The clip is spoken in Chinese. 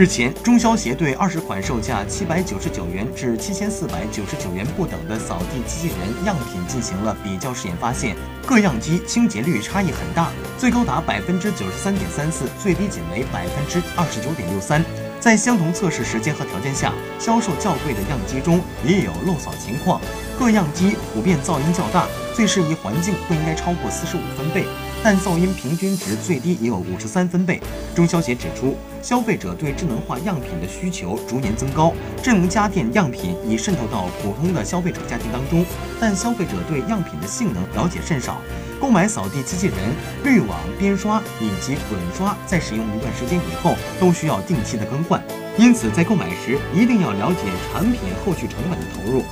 日前，中消协对二十款售价七百九十九元至七千四百九十九元不等的扫地机器人样品进行了比较试验，发现各样机清洁率差异很大，最高达百分之九十三点三四，最低仅为百分之二十九点六三。在相同测试时间和条件下，销售较贵的样机中也有漏扫情况。各样机普遍噪音较大，最适宜环境不应该超过四十五分贝，但噪音平均值最低也有五十三分贝。中消协指出，消费者对智能化样品的需求逐年增高，智能家电样品已渗透到普通的消费者家庭当中，但消费者对样品的性能了解甚少。购买扫地机器人、滤网、边刷以及滚刷，在使用一段时间以后，都需要定期的更换，因此在购买时一定要了解产品后续成本的投入。